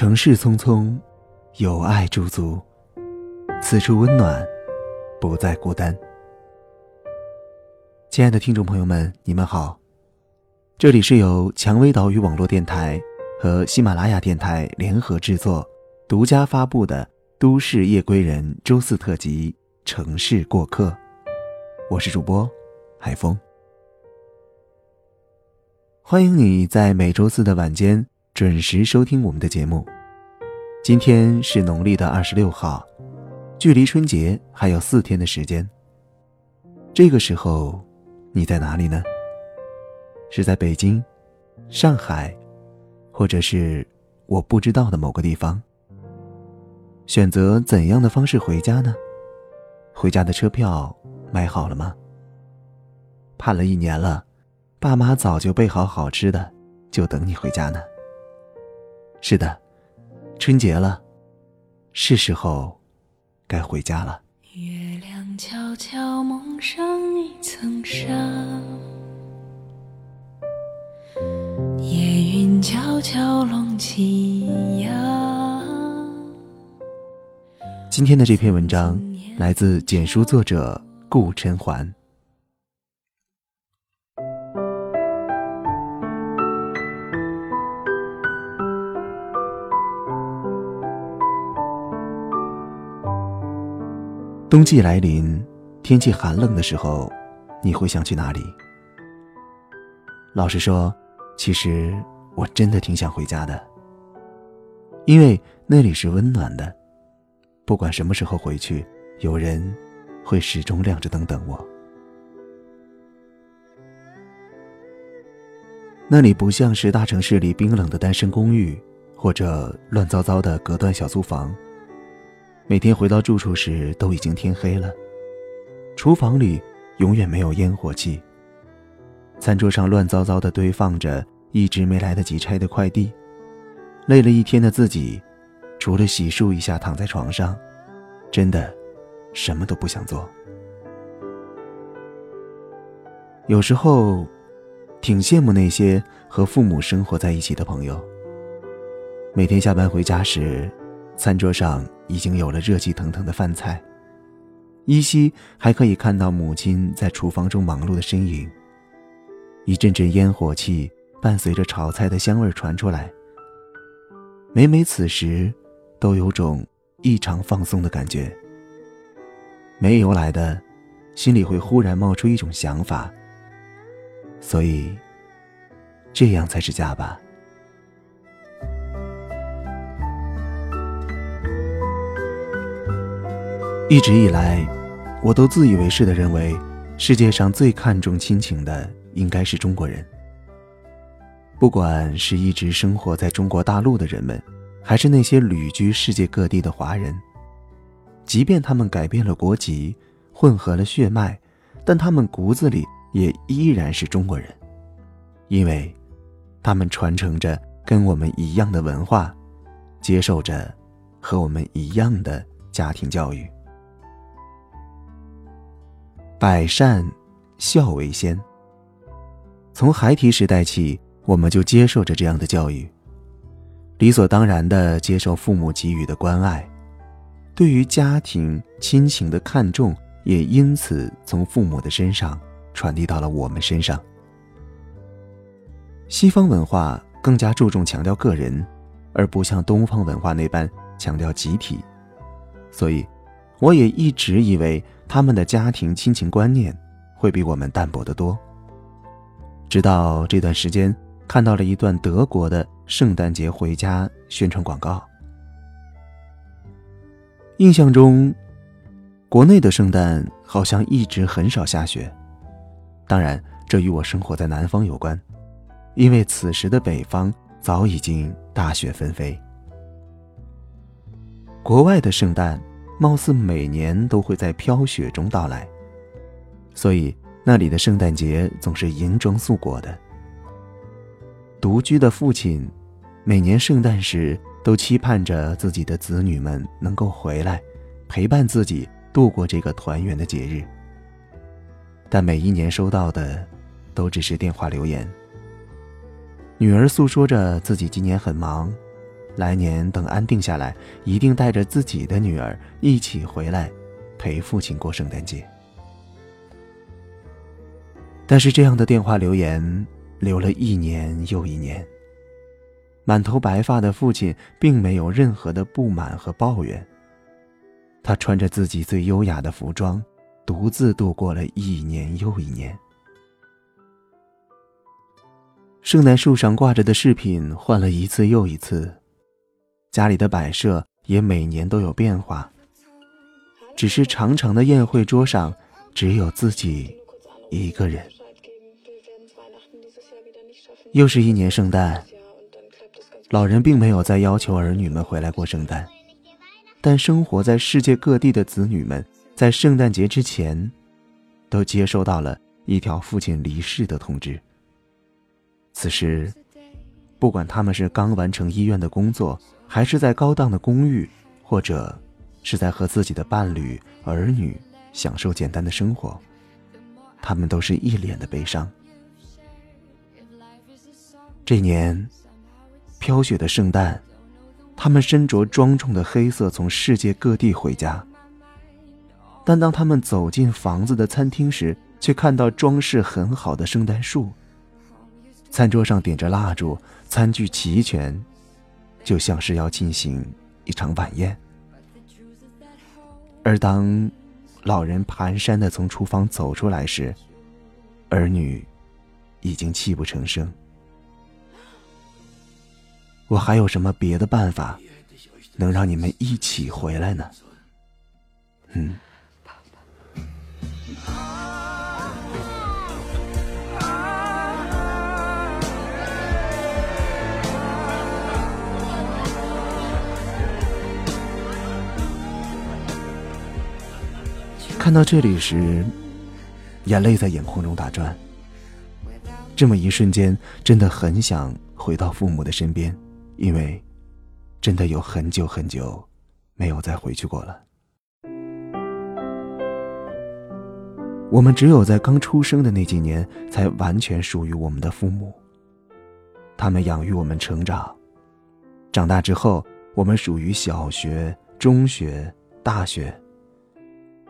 城市匆匆，有爱驻足，此处温暖，不再孤单。亲爱的听众朋友们，你们好，这里是由蔷薇岛屿网络电台和喜马拉雅电台联合制作、独家发布的《都市夜归人》周四特辑《城市过客》，我是主播海峰，欢迎你在每周四的晚间。准时收听我们的节目。今天是农历的二十六号，距离春节还有四天的时间。这个时候，你在哪里呢？是在北京、上海，或者是我不知道的某个地方？选择怎样的方式回家呢？回家的车票买好了吗？盼了一年了，爸妈早就备好好吃的，就等你回家呢。是的，春节了，是时候该回家了。月亮悄悄蒙上一层纱，夜云悄悄拢起呀。今天的这篇文章来自简书作者顾晨环。冬季来临，天气寒冷的时候，你会想去哪里？老实说，其实我真的挺想回家的，因为那里是温暖的，不管什么时候回去，有人会始终亮着灯等我。那里不像是大城市里冰冷的单身公寓，或者乱糟糟的隔断小租房。每天回到住处时，都已经天黑了。厨房里永远没有烟火气。餐桌上乱糟糟的堆放着一直没来得及拆的快递。累了一天的自己，除了洗漱一下躺在床上，真的什么都不想做。有时候，挺羡慕那些和父母生活在一起的朋友。每天下班回家时。餐桌上已经有了热气腾腾的饭菜，依稀还可以看到母亲在厨房中忙碌的身影。一阵阵烟火气伴随着炒菜的香味传出来，每每此时，都有种异常放松的感觉。没由来的，心里会忽然冒出一种想法。所以，这样才是家吧。一直以来，我都自以为是的认为，世界上最看重亲情的应该是中国人。不管是一直生活在中国大陆的人们，还是那些旅居世界各地的华人，即便他们改变了国籍，混合了血脉，但他们骨子里也依然是中国人，因为，他们传承着跟我们一样的文化，接受着和我们一样的家庭教育。百善，孝为先。从孩提时代起，我们就接受着这样的教育，理所当然的接受父母给予的关爱，对于家庭亲情的看重，也因此从父母的身上传递到了我们身上。西方文化更加注重强调个人，而不像东方文化那般强调集体，所以，我也一直以为。他们的家庭亲情观念会比我们淡薄得多。直到这段时间看到了一段德国的圣诞节回家宣传广告，印象中，国内的圣诞好像一直很少下雪。当然，这与我生活在南方有关，因为此时的北方早已经大雪纷飞。国外的圣诞。貌似每年都会在飘雪中到来，所以那里的圣诞节总是银装素裹的。独居的父亲，每年圣诞时都期盼着自己的子女们能够回来，陪伴自己度过这个团圆的节日。但每一年收到的，都只是电话留言。女儿诉说着自己今年很忙，来年等安定下来，一定带着自己的女儿一起回来，陪父亲过圣诞节。但是这样的电话留言留了一年又一年。满头白发的父亲并没有任何的不满和抱怨。他穿着自己最优雅的服装，独自度过了一年又一年。圣诞树上挂着的饰品换了一次又一次，家里的摆设也每年都有变化。只是长长的宴会桌上，只有自己一个人。又是一年圣诞，老人并没有再要求儿女们回来过圣诞，但生活在世界各地的子女们，在圣诞节之前，都接收到了一条父亲离世的通知。此时，不管他们是刚完成医院的工作，还是在高档的公寓，或者是在和自己的伴侣、儿女享受简单的生活，他们都是一脸的悲伤。这年，飘雪的圣诞，他们身着庄重的黑色，从世界各地回家。但当他们走进房子的餐厅时，却看到装饰很好的圣诞树。餐桌上点着蜡烛，餐具齐全，就像是要进行一场晚宴。而当老人蹒跚的从厨房走出来时，儿女已经泣不成声。我还有什么别的办法，能让你们一起回来呢？嗯。看到这里时，眼泪在眼眶中打转。这么一瞬间，真的很想回到父母的身边，因为真的有很久很久没有再回去过了。我们只有在刚出生的那几年，才完全属于我们的父母。他们养育我们成长，长大之后，我们属于小学、中学、大学。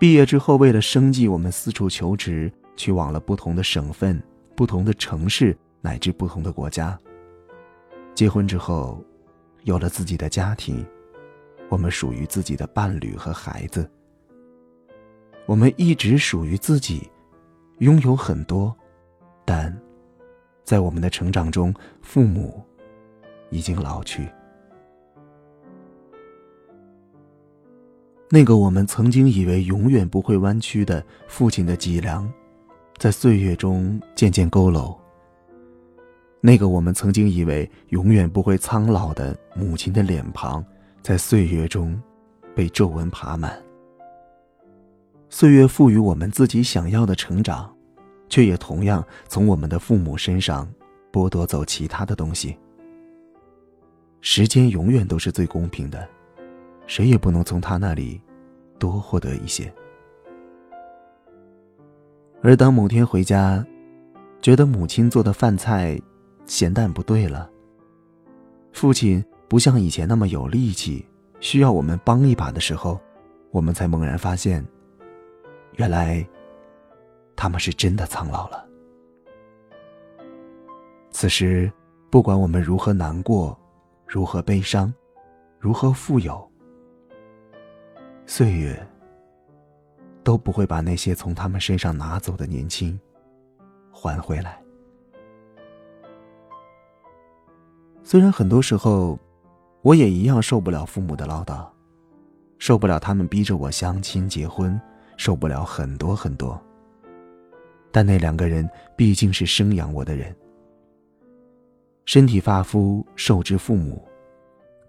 毕业之后，为了生计，我们四处求职，去往了不同的省份、不同的城市，乃至不同的国家。结婚之后，有了自己的家庭，我们属于自己的伴侣和孩子。我们一直属于自己，拥有很多，但，在我们的成长中，父母已经老去。那个我们曾经以为永远不会弯曲的父亲的脊梁，在岁月中渐渐佝偻；那个我们曾经以为永远不会苍老的母亲的脸庞，在岁月中被皱纹爬满。岁月赋予我们自己想要的成长，却也同样从我们的父母身上剥夺走其他的东西。时间永远都是最公平的。谁也不能从他那里多获得一些。而当某天回家，觉得母亲做的饭菜咸淡不对了，父亲不像以前那么有力气，需要我们帮一把的时候，我们才猛然发现，原来他们是真的苍老了。此时，不管我们如何难过，如何悲伤，如何富有。岁月都不会把那些从他们身上拿走的年轻还回来。虽然很多时候，我也一样受不了父母的唠叨，受不了他们逼着我相亲结婚，受不了很多很多。但那两个人毕竟是生养我的人，身体发肤受之父母。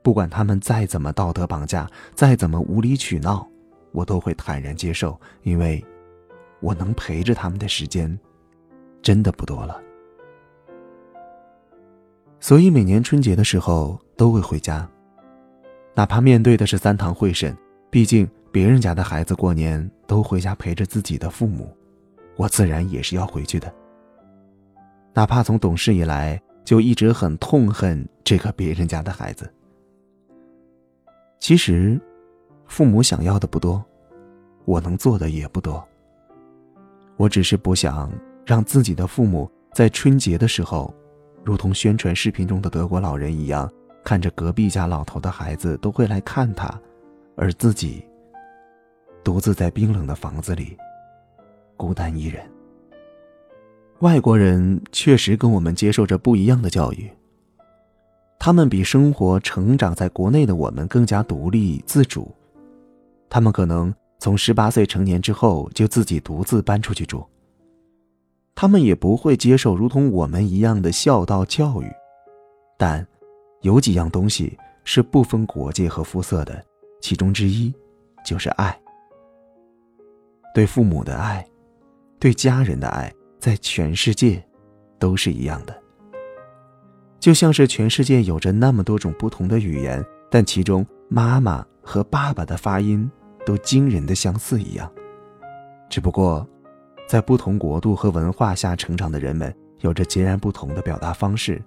不管他们再怎么道德绑架，再怎么无理取闹，我都会坦然接受，因为，我能陪着他们的时间，真的不多了。所以每年春节的时候都会回家，哪怕面对的是三堂会审，毕竟别人家的孩子过年都回家陪着自己的父母，我自然也是要回去的。哪怕从懂事以来就一直很痛恨这个别人家的孩子。其实，父母想要的不多，我能做的也不多。我只是不想让自己的父母在春节的时候，如同宣传视频中的德国老人一样，看着隔壁家老头的孩子都会来看他，而自己独自在冰冷的房子里，孤单一人。外国人确实跟我们接受着不一样的教育。他们比生活成长在国内的我们更加独立自主，他们可能从十八岁成年之后就自己独自搬出去住。他们也不会接受如同我们一样的孝道教育，但有几样东西是不分国界和肤色的，其中之一就是爱。对父母的爱，对家人的爱，在全世界都是一样的。就像是全世界有着那么多种不同的语言，但其中妈妈和爸爸的发音都惊人的相似一样。只不过，在不同国度和文化下成长的人们有着截然不同的表达方式，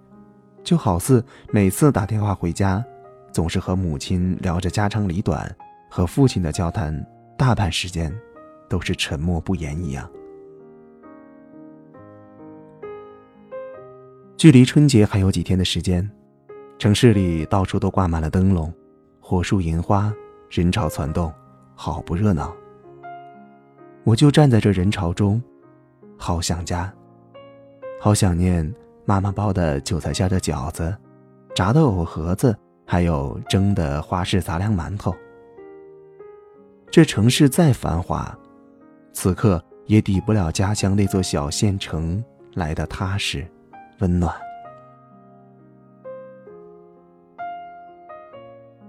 就好似每次打电话回家，总是和母亲聊着家长里短，和父亲的交谈大半时间都是沉默不言一样。距离春节还有几天的时间，城市里到处都挂满了灯笼，火树银花，人潮攒动，好不热闹。我就站在这人潮中，好想家，好想念妈妈包的韭菜馅的饺子，炸的藕盒子，还有蒸的花式杂粮馒头。这城市再繁华，此刻也抵不了家乡那座小县城来的踏实。温暖，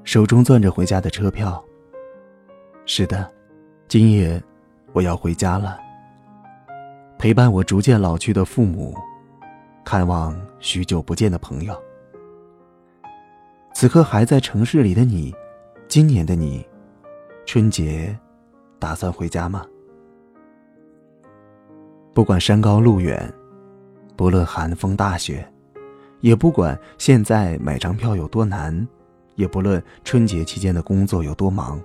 手中攥着回家的车票。是的，今夜我要回家了，陪伴我逐渐老去的父母，看望许久不见的朋友。此刻还在城市里的你，今年的你，春节打算回家吗？不管山高路远。不论寒风大雪，也不管现在买张票有多难，也不论春节期间的工作有多忙。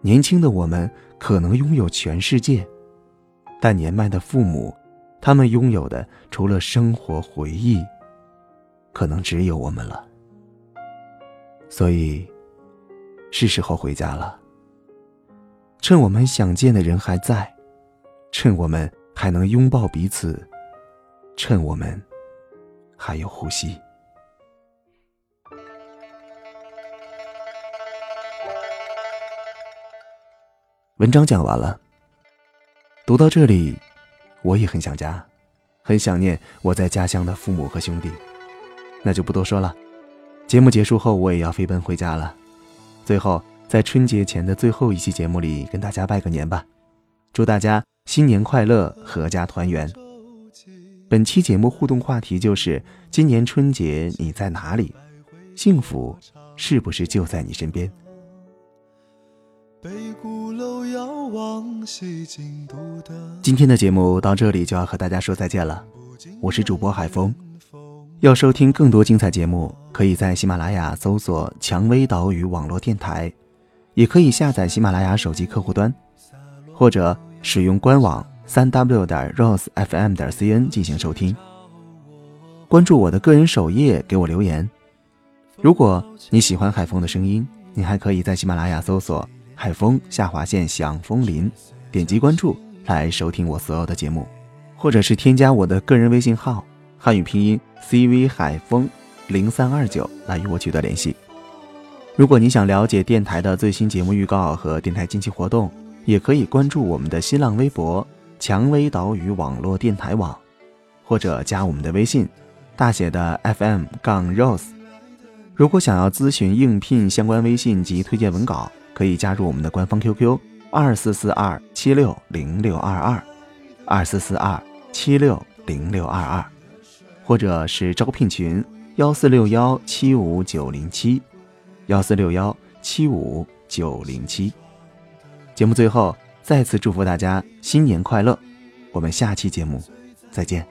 年轻的我们可能拥有全世界，但年迈的父母，他们拥有的除了生活回忆，可能只有我们了。所以，是时候回家了。趁我们想见的人还在，趁我们还能拥抱彼此。趁我们还有呼吸。文章讲完了，读到这里，我也很想家，很想念我在家乡的父母和兄弟。那就不多说了，节目结束后我也要飞奔回家了。最后，在春节前的最后一期节目里，跟大家拜个年吧，祝大家新年快乐，阖家团圆。本期节目互动话题就是：今年春节你在哪里？幸福是不是就在你身边？今天的节目到这里就要和大家说再见了。我是主播海峰。要收听更多精彩节目，可以在喜马拉雅搜索“蔷薇岛屿网络电台”，也可以下载喜马拉雅手机客户端，或者使用官网。三 w 点 rosefm 点 cn 进行收听，关注我的个人首页，给我留言。如果你喜欢海风的声音，你还可以在喜马拉雅搜索“海风下划线响风林”，点击关注来收听我所有的节目，或者是添加我的个人微信号汉语拼音 cv 海风零三二九来与我取得联系。如果你想了解电台的最新节目预告和电台近期活动，也可以关注我们的新浪微博。蔷薇岛屿网络电台网，或者加我们的微信，大写的 FM 杠 Rose。如果想要咨询应聘相关微信及推荐文稿，可以加入我们的官方 QQ 二四四二七六零六二二二四四二七六零六二二，或者是招聘群幺四六幺七五九零七幺四六幺七五九零七。节目最后。再次祝福大家新年快乐！我们下期节目再见。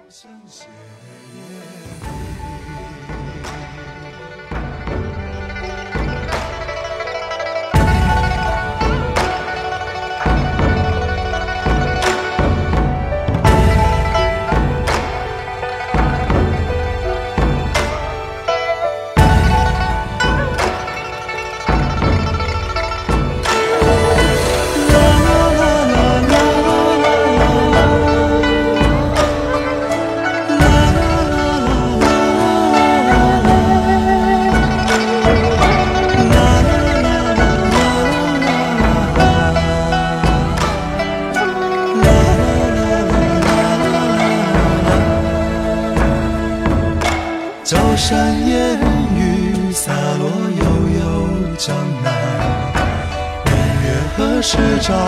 照我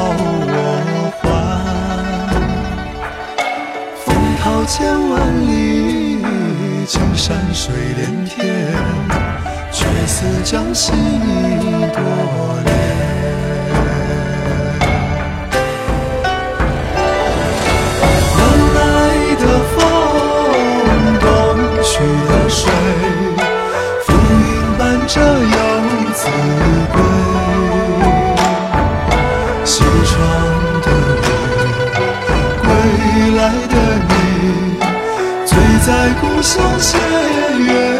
还，风涛千万里，青山水连天，却似江心一朵莲。在故乡斜月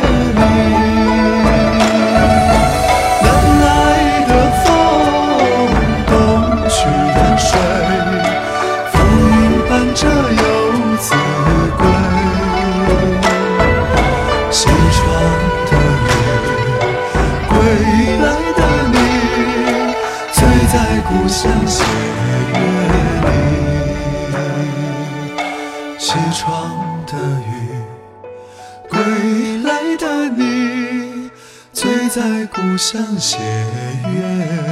在故乡斜月。